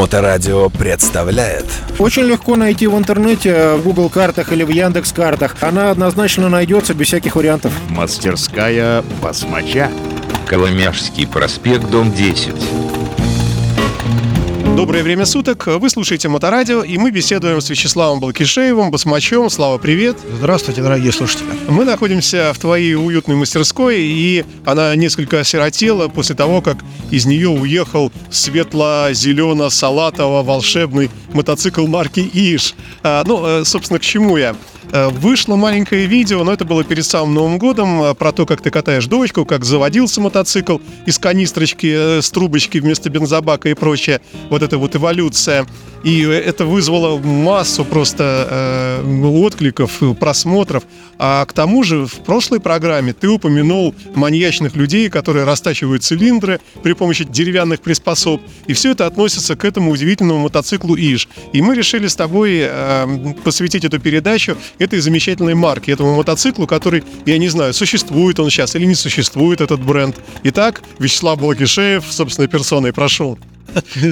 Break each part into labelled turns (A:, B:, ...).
A: Моторадио представляет
B: Очень легко найти в интернете, в Google картах или в Яндекс картах. Она однозначно найдется без всяких вариантов.
C: Мастерская басмача.
D: Коломяжский проспект, дом 10.
E: Доброе время суток. Вы слушаете Моторадио, и мы беседуем с Вячеславом Балкишеевым, басмачом. Слава, привет.
B: Здравствуйте, дорогие слушатели.
E: Мы находимся в твоей уютной мастерской, и она несколько осиротела после того, как из нее уехал светло-зелено-салатово-волшебный мотоцикл марки Иш. А, ну, э, собственно, к чему я? Э, вышло маленькое видео, но это было перед самым Новым годом, э, про то, как ты катаешь дочку, как заводился мотоцикл из канистрочки с трубочки вместо бензобака и прочее. Вот эта вот эволюция. И это вызвало массу просто э, откликов, просмотров. А к тому же в прошлой программе ты упомянул маньячных людей, которые растачивают цилиндры при помощи деревянных приспособ. И все это относится к этому удивительному мотоциклу Иж. И мы решили с тобой э, посвятить эту передачу этой замечательной марке, этому мотоциклу, который, я не знаю, существует он сейчас или не существует этот бренд. Итак, Вячеслав Балкишеев, собственной персоной, прошу.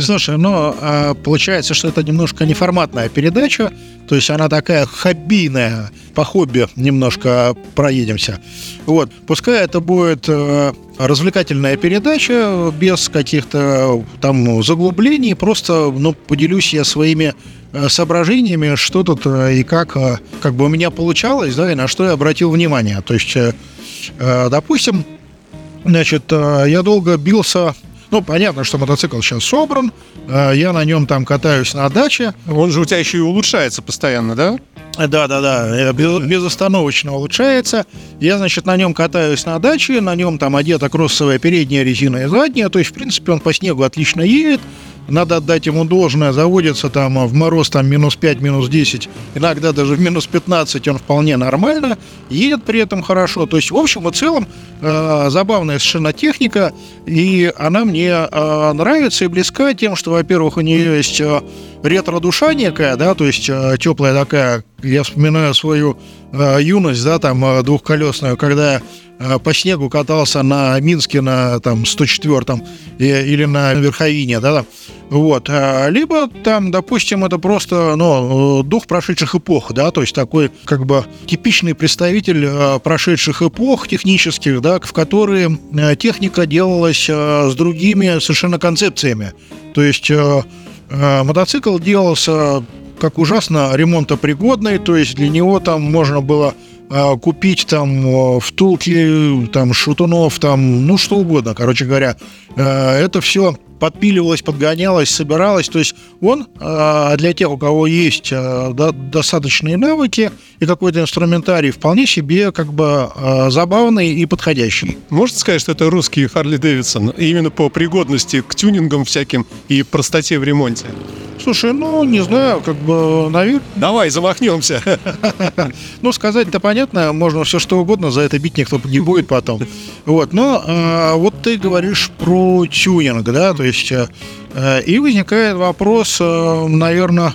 B: Слушай, ну, а, получается, что это немножко неформатная передача, то есть она такая хоббийная, по хобби немножко проедемся. Вот, пускай это будет э, развлекательная передача без каких-то там заглублений, просто, ну, поделюсь я своими э, соображениями, что тут э, и как, как бы у меня получалось, да, и на что я обратил внимание. То есть, допустим, значит, я долго бился ну, понятно, что мотоцикл сейчас собран, э, я на нем там катаюсь на даче.
E: Он же у тебя еще и улучшается постоянно, да?
B: Да, да, да, без, безостановочно улучшается. Я, значит, на нем катаюсь на даче, на нем там одета кроссовая передняя резина и задняя, то есть, в принципе, он по снегу отлично едет надо отдать ему должное, заводится там в мороз там минус 5, минус 10, иногда даже в минус 15 он вполне нормально, едет при этом хорошо. То есть, в общем и целом, э, забавная совершенно техника, и она мне э, нравится и близка тем, что, во-первых, у нее есть э, ретро-душа некая, да, то есть э, теплая такая, я вспоминаю свою э, юность, да, там, э, двухколесную, когда по снегу катался на Минске на там 104-м или на Верховине, да, вот, а, либо там, допустим, это просто, ну, дух прошедших эпох, да, то есть такой, как бы, типичный представитель прошедших эпох технических, да, в которые техника делалась с другими совершенно концепциями, то есть мотоцикл делался как ужасно ремонтопригодный, то есть для него там можно было а, купить там втулки, там шутунов, там, ну что угодно, короче говоря. Э, это все подпиливалось, подгонялось, собиралось. То есть он а, для тех, у кого есть а, достаточные навыки и какой-то инструментарий, вполне себе как бы забавный и подходящий.
E: Можно сказать, что это русский Харли Дэвидсон именно по пригодности к тюнингам всяким и простоте в ремонте?
B: Слушай, ну, не знаю, как бы, наверное...
E: Давай, замахнемся.
B: Ну, сказать-то понятно, можно все что угодно, за это бить никто не будет потом. Вот, но а, вот ты говоришь про тюнинг, да, то есть... А, и возникает вопрос, наверное,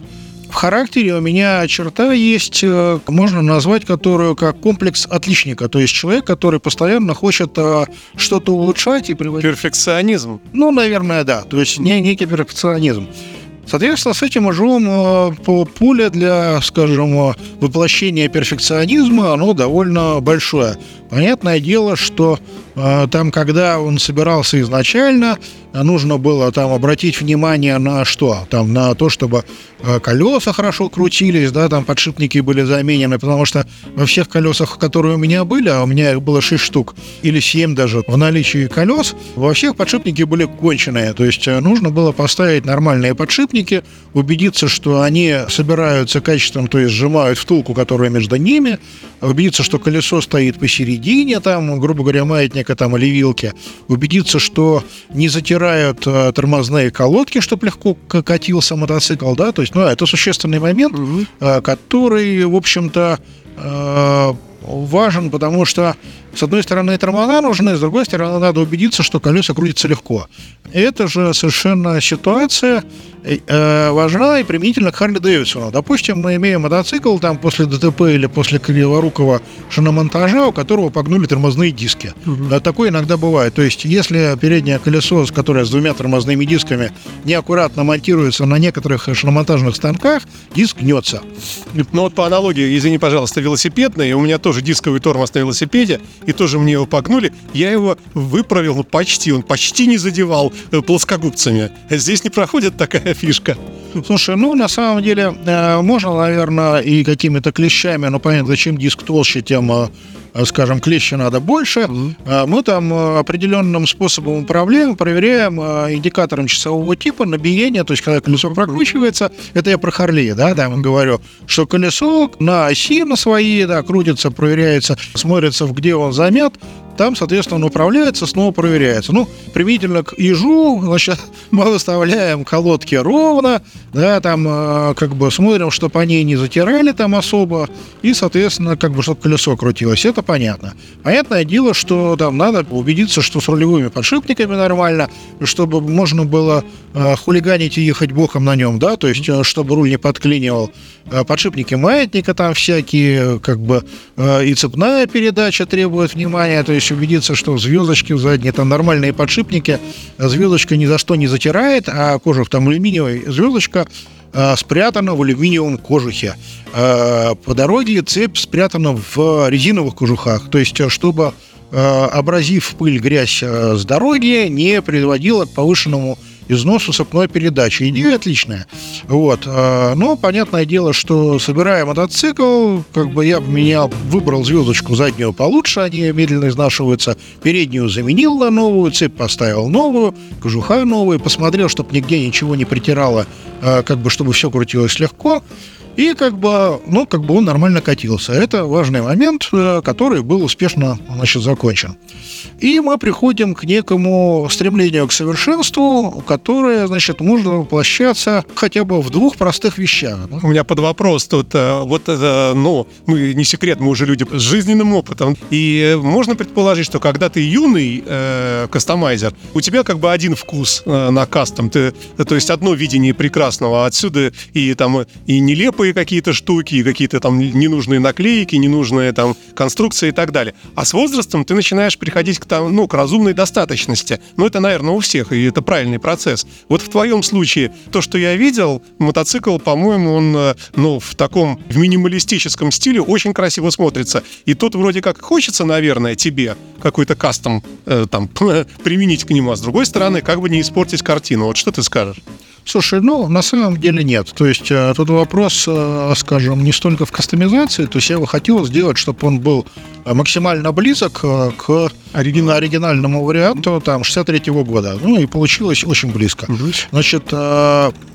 B: в характере у меня черта есть, можно назвать которую как комплекс отличника. То есть человек, который постоянно хочет что-то улучшать и приводить...
E: Перфекционизм.
B: Ну, наверное, да. То есть не, некий перфекционизм. Соответственно, с этим э, поле для, скажем, воплощения перфекционизма, оно довольно большое. Понятное дело, что э, там, когда он собирался изначально, нужно было там обратить внимание на что? Там на то, чтобы э, колеса хорошо крутились, да, там подшипники были заменены, потому что во всех колесах, которые у меня были, а у меня их было 6 штук, или 7 даже в наличии колес, во всех подшипники были конченые, то есть э, нужно было поставить нормальные подшипники, убедиться, что они собираются качественно, то есть сжимают втулку, которая между ними, убедиться, что колесо стоит посередине, середине, там, грубо говоря, маятника там или вилки, убедиться, что не затирают э, тормозные колодки, чтобы легко катился мотоцикл, да, то есть, ну, это существенный момент, угу. э, который, в общем-то, э, важен, потому что, с одной стороны, тормоза нужны, с другой стороны, надо убедиться, что колеса крутятся легко. эта же совершенно ситуация э, важна и применительно к Харли Дэвидсону. Допустим, мы имеем мотоцикл там после ДТП или после криворукого шиномонтажа, у которого погнули тормозные диски. Угу. Такое иногда бывает. То есть, если переднее колесо, которое с двумя тормозными дисками, неаккуратно монтируется на некоторых шиномонтажных станках, диск гнется.
E: Ну вот по аналогии, извини, пожалуйста, велосипедный, у меня тоже дисковый тормоз на велосипеде, и тоже мне его погнули, я его выправил, ну почти, он почти не задевал э, плоскогубцами. Здесь не проходит такая фишка.
B: Слушай, ну на самом деле э, можно, наверное, и какими-то клещами, но понятно, чем диск толще, тем э, скажем, клеща надо больше. Mm-hmm. Мы там определенным способом управляем, проверяем индикатором часового типа набиение, то есть когда колесо прокручивается, это я про Харли, да, там говорю, что колесо на оси на свои, да, крутится, проверяется, смотрится, где он замят, там, соответственно, он управляется, снова проверяется. Ну, применительно к ежу, значит, мы выставляем колодки ровно, да, там э, как бы смотрим, чтобы они не затирали там особо, и, соответственно, как бы, чтобы колесо крутилось. Это понятно. Понятное дело, что там надо убедиться, что с рулевыми подшипниками нормально, чтобы можно было э, хулиганить и ехать боком на нем, да, то есть, э, чтобы руль не подклинивал. Э, подшипники маятника там всякие, как бы, э, и цепная передача требует внимания, то есть убедиться, что звездочки в задние, там нормальные подшипники, звездочка ни за что не затирает, а кожух там алюминиевый, звездочка э, спрятана в алюминиевом кожухе. По дороге цепь спрятана в резиновых кожухах, то есть чтобы абразив пыль, грязь с дороги не приводила к повышенному износу цепной передачи. Идея отличная. Вот. А, но понятное дело, что собирая мотоцикл, как бы я менял, выбрал звездочку заднюю получше, они медленно изнашиваются, переднюю заменил на новую, цепь поставил новую, кожуха новую, посмотрел, чтобы нигде ничего не притирало, а, как бы чтобы все крутилось легко. И как бы, ну, как бы он нормально катился. Это важный момент, э, который был успешно, значит, закончен. И мы приходим к некому стремлению к совершенству, которое, значит, можно воплощаться хотя бы в двух простых вещах.
E: У меня под вопрос тут, э, вот ну, мы не секрет, мы уже люди с жизненным опытом. И можно предположить, что когда ты юный э, кастомайзер, у тебя как бы один вкус э, на кастом, ты, то есть одно видение прекрасного отсюда и там и нелепо глупые какие-то штуки, какие-то там ненужные наклейки, ненужные там конструкции и так далее. А с возрастом ты начинаешь приходить к, там, ну, к разумной достаточности. Ну, это, наверное, у всех, и это правильный процесс. Вот в твоем случае, то, что я видел, мотоцикл, по-моему, он, э, ну, в таком, в минималистическом стиле очень красиво смотрится. И тут вроде как хочется, наверное, тебе какой-то кастом э, там применить к нему, а с другой стороны, как бы не испортить картину. Вот что ты скажешь?
B: Слушай, ну, на самом деле нет. То есть э, тут вопрос, э, скажем, не столько в кастомизации, то есть я бы хотел сделать, чтобы он был максимально близок э, к оригинал, оригинальному варианту там 63-го года. Ну и получилось очень близко. Угу. Значит,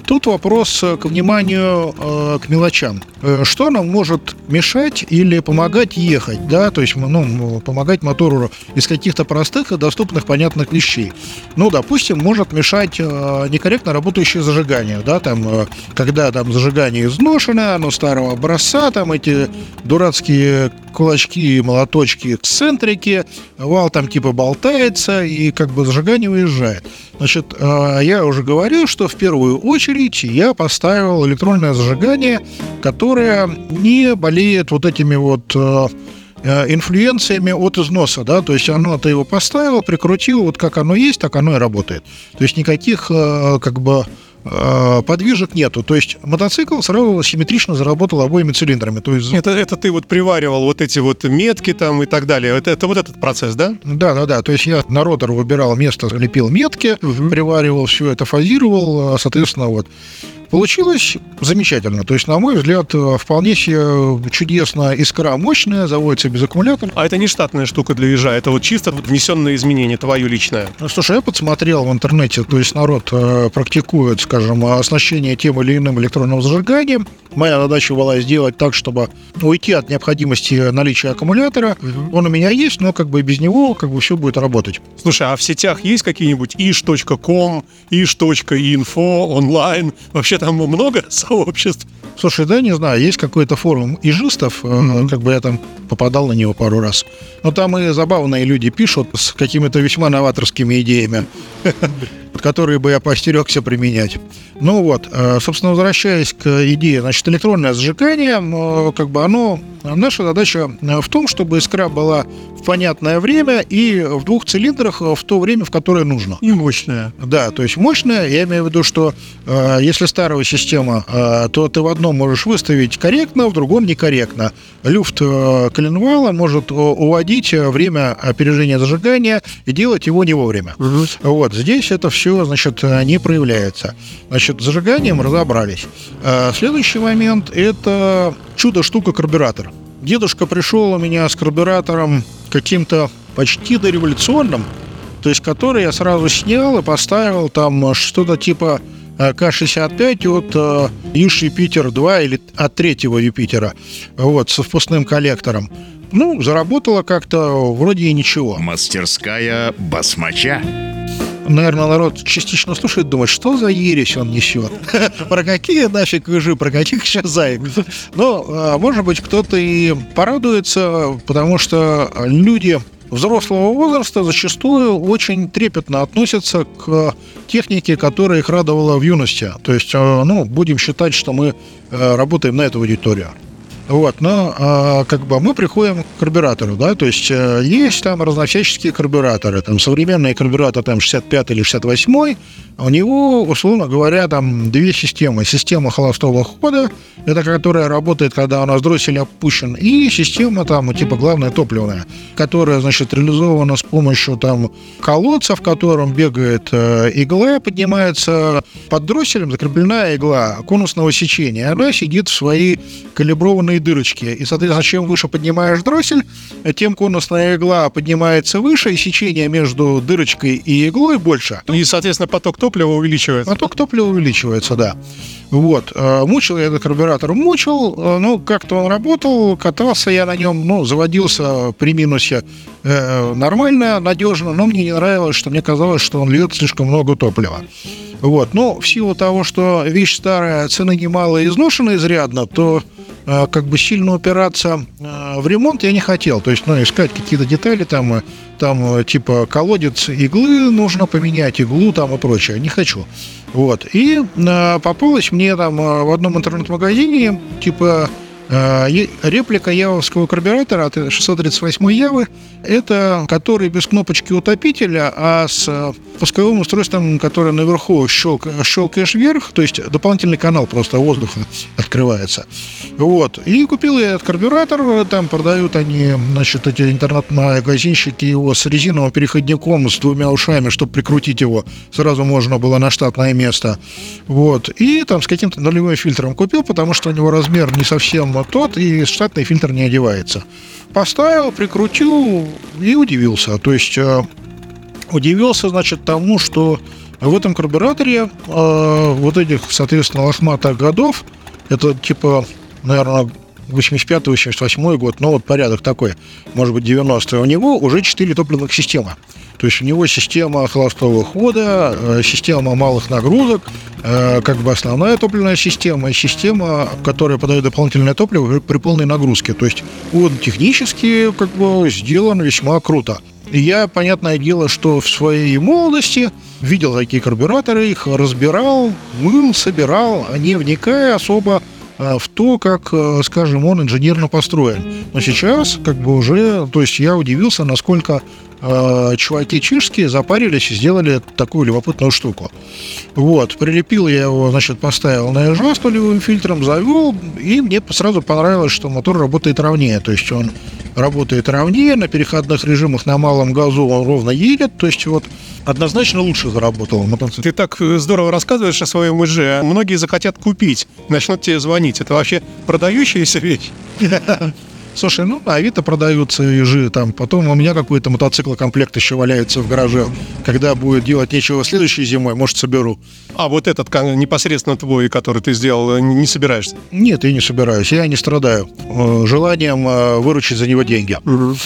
B: тут вопрос к вниманию к мелочам. Что нам может мешать или помогать ехать, да, то есть, ну, помогать мотору из каких-то простых и доступных, понятных вещей. Ну, допустим, может мешать некорректно работающий случае зажигания, да, там, э, когда там зажигание изношено, оно старого образца, там эти дурацкие кулачки, молоточки, эксцентрики, вал там типа болтается, и как бы зажигание уезжает. Значит, э, я уже говорил, что в первую очередь я поставил электронное зажигание, которое не болеет вот этими вот э, инфлюенциями от износа, да, то есть оно ты его поставил, прикрутил, вот как оно есть, так оно и работает. То есть никаких как бы Э, подвижек нету. То есть мотоцикл сразу симметрично заработал обоими цилиндрами. То есть...
E: это, это ты вот приваривал вот эти вот метки там и так далее. Это, это вот этот процесс, да?
B: Да, да, да. То есть я на ротор выбирал место, лепил метки, угу. приваривал все это, фазировал, а, соответственно, вот. Получилось замечательно. То есть, на мой взгляд, вполне себе чудесно. Искра мощная, заводится без аккумулятора.
E: А это не штатная штука для ежа, это вот чисто вот внесенное изменение, твое личное.
B: Ну, слушай, я подсмотрел в интернете, то есть народ э, практикует, скажем, оснащение тем или иным электронным зажиганием. Моя задача была сделать так, чтобы уйти от необходимости наличия аккумулятора. Угу. Он у меня есть, но как бы без него как бы все будет работать.
E: Слушай, а в сетях есть какие-нибудь ish.com, ish.info, онлайн? Вообще там много сообществ?
B: Слушай, да, не знаю, есть какой-то форум ижистов, mm-hmm. как бы я там попадал на него пару раз. Но там и забавные люди пишут с какими-то весьма новаторскими идеями. которые бы я постерегся применять. Ну вот, э, собственно, возвращаясь к идее, значит, электронное зажигание, э, как бы оно, наша задача э, в том, чтобы искра была в понятное время и в двух цилиндрах в то время, в которое нужно.
E: И мощная.
B: Да, то есть мощная, я имею в виду, что если старая система, то ты в одном можешь выставить корректно, в другом некорректно. Люфт коленвала может уводить время опережения зажигания и делать его не вовремя. Угу. Вот, здесь это все, значит, не проявляется. Значит, с зажиганием разобрались. Э, следующий момент – это чудо-штука карбюратор. Дедушка пришел у меня с карбюратором каким-то почти дореволюционным, то есть который я сразу снял и поставил там что-то типа э, К-65 от Юж Юпитер-2 или от третьего Юпитера, вот, со впускным коллектором. Ну, заработало как-то вроде и ничего.
C: Мастерская басмача.
B: Наверное, народ частично слушает, думает, что за ересь он несет. Про какие нафиг выжи, про каких сейчас заек. Но, а, может быть, кто-то и порадуется, потому что люди взрослого возраста зачастую очень трепетно относятся к технике, которая их радовала в юности. То есть, э, ну, будем считать, что мы э, работаем на эту аудиторию. Вот, но а, как бы мы приходим к карбюратору, да, то есть а, есть там разночащие карбюраторы, там современный карбюратор там 65 или 68, у него, условно говоря, там две системы. Система холостого хода, это которая работает, когда у нас дроссель опущен, и система там типа главная топливная, которая, значит, реализована с помощью там колодца, в котором бегает э, игла, поднимается под дросселем, закреплена игла конусного сечения, она сидит в своей калиброванной дырочки. И, соответственно, чем выше поднимаешь дроссель, тем конусная игла поднимается выше, и сечение между дырочкой и иглой больше.
E: И, соответственно, поток топлива увеличивается.
B: Поток топлива увеличивается, да. Вот. Э, мучил я этот карбюратор, мучил, э, ну, как-то он работал, катался я на нем, ну, заводился при минусе э, нормально, надежно, но мне не нравилось, что мне казалось, что он льет слишком много топлива. Вот. Но в силу того, что вещь старая, цены немалые, изношена изрядно, то э, как бы сильно упираться э, в ремонт я не хотел. То есть, ну, искать какие-то детали там, э, там типа колодец иглы нужно поменять, иглу там и прочее. Не хочу. Вот. И попалось мне там в одном интернет-магазине, типа Э, реплика явовского карбюратора от 638 Явы – это который без кнопочки утопителя, а с э, пусковым устройством, которое наверху щелк, щелкаешь вверх, то есть дополнительный канал просто воздуха открывается. Вот. И купил я этот карбюратор, там продают они, значит, эти интернет-магазинщики его с резиновым переходником, с двумя ушами, чтобы прикрутить его, сразу можно было на штатное место. Вот. И там с каким-то нулевым фильтром купил, потому что у него размер не совсем вот тот, и штатный фильтр не одевается. Поставил, прикрутил и удивился. То есть э, удивился, значит, тому, что в этом карбюраторе э, вот этих, соответственно, лохматых годов, это типа, наверное, 85-88 год, ну вот порядок такой, может быть 90 у него уже 4 топливных системы. То есть у него система холостого хода, э, система малых нагрузок, э, как бы основная топливная система система, которая подает дополнительное топливо при полной нагрузке. То есть он технически как бы сделан весьма круто. И я, понятное дело, что в своей молодости видел такие карбюраторы, их разбирал, мыл, собирал, не вникая особо в то, как, э, скажем, он инженерно построен. Но сейчас, как бы уже, то есть я удивился, насколько э, чуваки чешские запарились и сделали такую любопытную штуку. Вот, прилепил я его, значит, поставил на ежа с нулевым фильтром, завел, и мне сразу понравилось, что мотор работает ровнее, то есть он работает ровнее, на переходных режимах на малом газу он ровно едет, то есть вот однозначно лучше заработал мотоцикл.
E: Ты так э, здорово рассказываешь о своем ИЖ, многие захотят купить, начнут тебе звонить. Это вообще продающаяся вещь?
B: Слушай, ну, на Авито продаются ежи, там, потом у меня какой-то мотоциклокомплект еще валяется в гараже. Когда будет делать нечего следующей зимой, может, соберу.
E: А вот этот непосредственно твой, который ты сделал, э, не собираешься?
B: Нет, я не собираюсь, я не страдаю э, желанием э, выручить за него деньги. Угу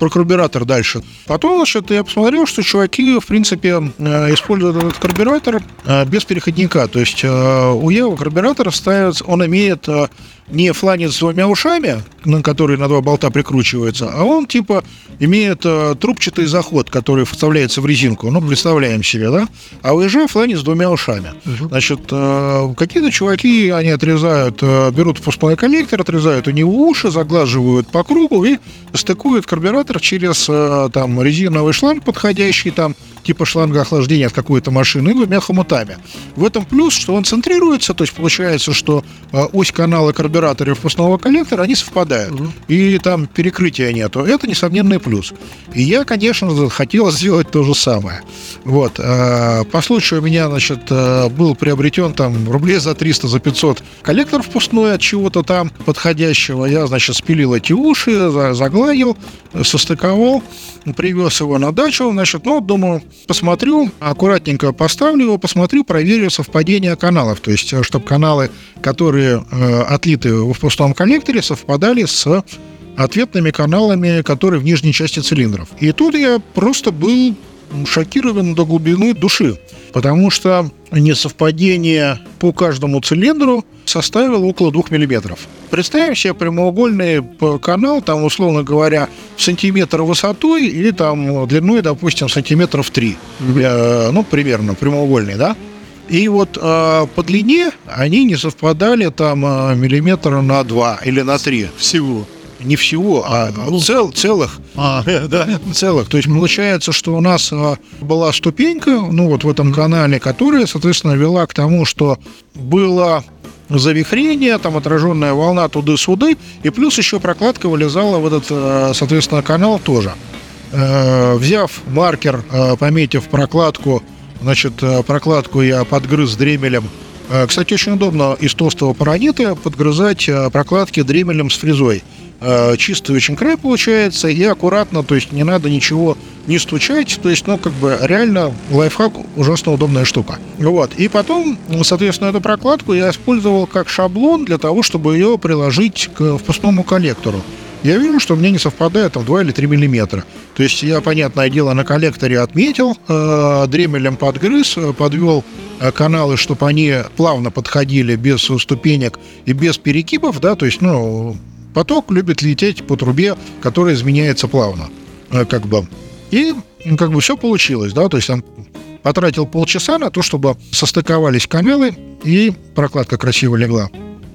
B: про карбюратор дальше. Потом, значит, я посмотрел, что чуваки, в принципе, используют этот карбюратор без переходника. То есть у Ева карбюратор ставится, он имеет не фланец с двумя ушами, на который на два болта прикручивается, а он типа имеет э, трубчатый заход, который вставляется в резинку. Ну, представляем себе, да? А у ежа фланец с двумя ушами. Значит, э, какие-то чуваки, они отрезают, э, берут впускной коллектор, отрезают у него уши, заглаживают по кругу и стыкуют карбюратор через э, там резиновый шланг подходящий, там типа шланга охлаждения от какой-то машины и двумя хомутами. В этом плюс, что он центрируется, то есть получается, что э, ось канала карбюратора и впускного коллектора, они совпадают. И там перекрытия нету. Это несомненный плюс. И я, конечно, хотел сделать то же самое. Вот. э, По случаю у меня, значит, э, был приобретен там рублей за 300, за 500 коллектор впускной от чего-то там подходящего. Я, значит, спилил эти уши, за- загладил, состыковал, привез его на дачу, значит, ну, думаю, посмотрю, аккуратненько поставлю его, посмотрю, проверю совпадение каналов. То есть, чтобы каналы, которые э, отлиты в пустом коллекторе, совпадали с ответными каналами, которые в нижней части цилиндров. И тут я просто был шокирован до глубины души, потому что несовпадение по каждому цилиндру составило около 2 миллиметров. Представим себе прямоугольный п- канал, там, условно говоря, сантиметр высотой или там длиной, допустим, сантиметров 3. Э, ну, примерно, прямоугольный, да? И вот э, по длине они не совпадали там э, миллиметра на 2 или на 3.
E: Всего.
B: Не всего, а цел, целых
E: А, да.
B: целых. То есть получается, что у нас а, была ступенька, ну вот в этом канале, которая, соответственно, вела к тому, что было завихрение, там отраженная волна туды-суды, и плюс еще прокладка вылезала в этот, э, соответственно, канал тоже. Э, Взяв маркер, э, пометив прокладку, значит, прокладку я подгрыз дремелем. Кстати, очень удобно из толстого паранита подгрызать прокладки дремелем с фрезой. Э, Чистый очень край получается и аккуратно, то есть не надо ничего не стучать, то есть, ну, как бы реально лайфхак ужасно удобная штука. Вот. И потом, соответственно, эту прокладку я использовал как шаблон для того, чтобы ее приложить к впускному коллектору. Я вижу, что мне не совпадает там 2 или 3 миллиметра. То есть я, понятное дело, на коллекторе отметил, э, дремелем подгрыз, э, подвел э, каналы, чтобы они плавно подходили без ступенек и без перекипов, да, то есть, ну, поток любит лететь по трубе, которая изменяется плавно, э, как бы. И как бы все получилось, да, то есть там потратил полчаса на то, чтобы состыковались каналы и прокладка красиво легла.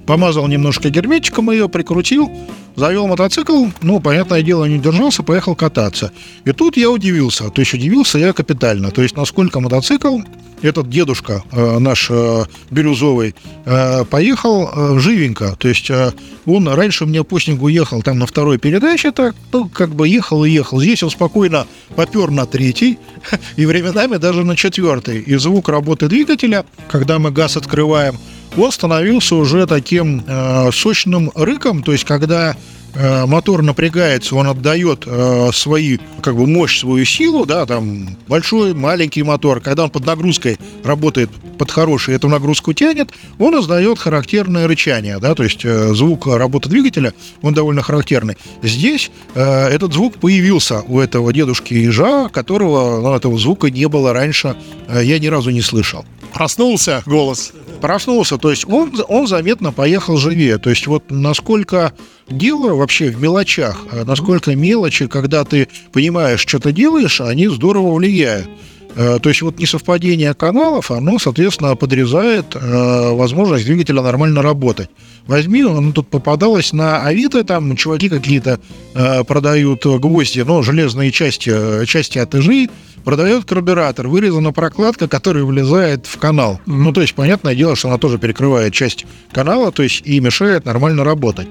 B: Помазал немножко герметиком ее, прикрутил, завел мотоцикл, ну, понятное дело, не держался, поехал кататься. И тут я удивился, то есть удивился я капитально, то есть насколько мотоцикл, этот дедушка э, наш э, бирюзовый, э, поехал э, живенько, то есть э, он раньше мне по снегу ехал там на второй передаче, так, ну, как бы ехал и ехал. Здесь он спокойно попер на третий и временами даже на четвертый. И звук работы двигателя, когда мы газ открываем, он становился уже таким э, сочным рыком, то есть когда мотор напрягается, он отдает э, свои, как бы мощь, свою силу, да, там большой, маленький мотор, когда он под нагрузкой работает под хороший, эту нагрузку тянет, он издает характерное рычание, да, то есть э, звук работы двигателя, он довольно характерный. Здесь э, этот звук появился у этого дедушки ежа, которого, ну, этого звука не было раньше, э, я ни разу не слышал
E: Проснулся голос.
B: проснулся, то есть он, он заметно поехал живее. То есть вот насколько дело вообще в мелочах, а насколько мелочи, когда ты понимаешь, что ты делаешь, они здорово влияют. Э, То есть вот несовпадение каналов, оно, соответственно, подрезает э, возможность двигателя нормально работать. Возьми, он тут попадалось на Авито, там чуваки какие-то э, продают гвозди, ну, железные части, части от ижи, продает карбюратор, вырезана прокладка, которая влезает в канал. Ну, то есть, понятное дело, что она тоже перекрывает часть канала, то есть, и мешает нормально работать.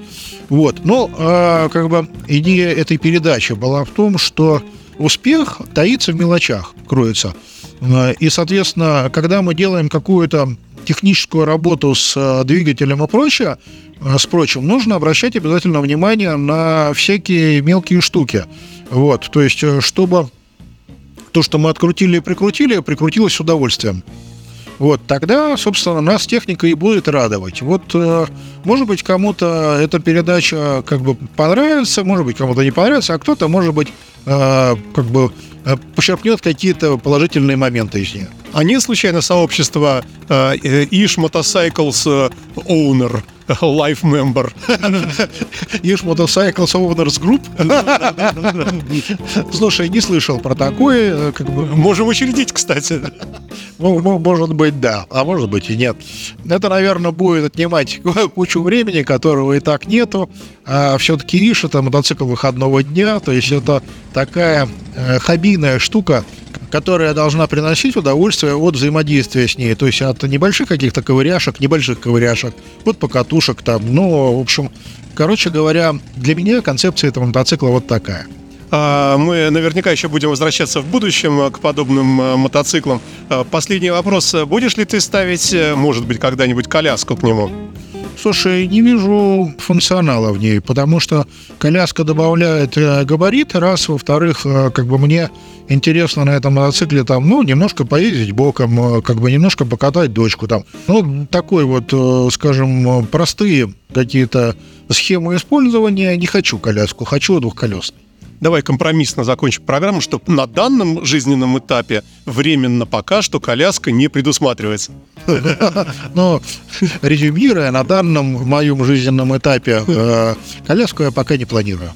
B: Вот. Но, э, как бы, идея этой передачи была в том, что успех таится в мелочах, кроется. Э, И, соответственно, когда мы делаем какую-то техническую работу с э, двигателем и прочее, э, с прочим, нужно обращать обязательно внимание на всякие мелкие штуки. Вот, то есть, чтобы то, что мы открутили и прикрутили, прикрутилось с удовольствием. Вот, тогда, собственно, нас техника и будет радовать. Вот, э, может быть, кому-то эта передача как бы понравится, может быть, кому-то не понравится, а кто-то, может быть, э, как бы э, почерпнет какие-то положительные моменты из нее.
E: А нет случайно сообщества э, Ish Motorcycles Owner? Life member.
B: Ишь Motorcycles Owners Group. Слушай, не слышал про такое, как бы,
E: Можем учредить, кстати.
B: ну, мо- может быть, да, а может быть и нет. Это, наверное, будет отнимать кучу времени, которого и так нету. А все-таки Иш это мотоцикл выходного дня, то есть это такая э, хоббийная штука, которая должна приносить удовольствие от взаимодействия с ней. То есть от небольших каких-то ковыряшек, небольших ковыряшек, от покатушек там. Ну, в общем, короче говоря, для меня концепция этого мотоцикла вот такая.
E: А, Мы наверняка еще будем возвращаться в будущем э, к подобным э, мотоциклам. А, Последний вопрос. Будешь ли ты ставить, э, может быть, когда-нибудь коляску к нему?
B: Слушай, не вижу функционала в ней, потому что коляска добавляет э, габарит, раз, во-вторых, э, как бы мне интересно на этом мотоцикле там, ну, немножко поездить боком, э, как бы немножко покатать дочку там. Ну, такой вот, скажем, простые какие-то схемы использования. Не хочу коляску, хочу двухколесный.
E: Давай компромиссно закончим программу, что на данном жизненном этапе временно пока что коляска не предусматривается.
B: Но резюмируя, на данном моем жизненном этапе э, коляску я пока не планирую.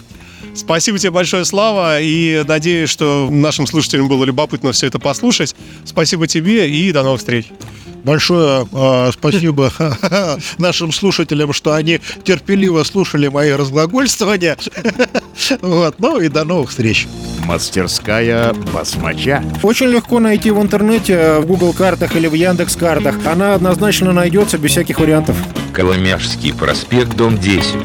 E: Спасибо тебе большое, Слава, и надеюсь, что нашим слушателям было любопытно все это послушать. Спасибо тебе и до новых встреч.
B: Большое э, спасибо нашим слушателям, что они терпеливо слушали мои разглагольствования. Вот, ну и до новых встреч.
C: Мастерская басмача.
F: Очень легко найти в интернете, в Google картах или в Яндекс картах. Она однозначно найдется без всяких вариантов.
D: Коломяжский проспект, дом 10.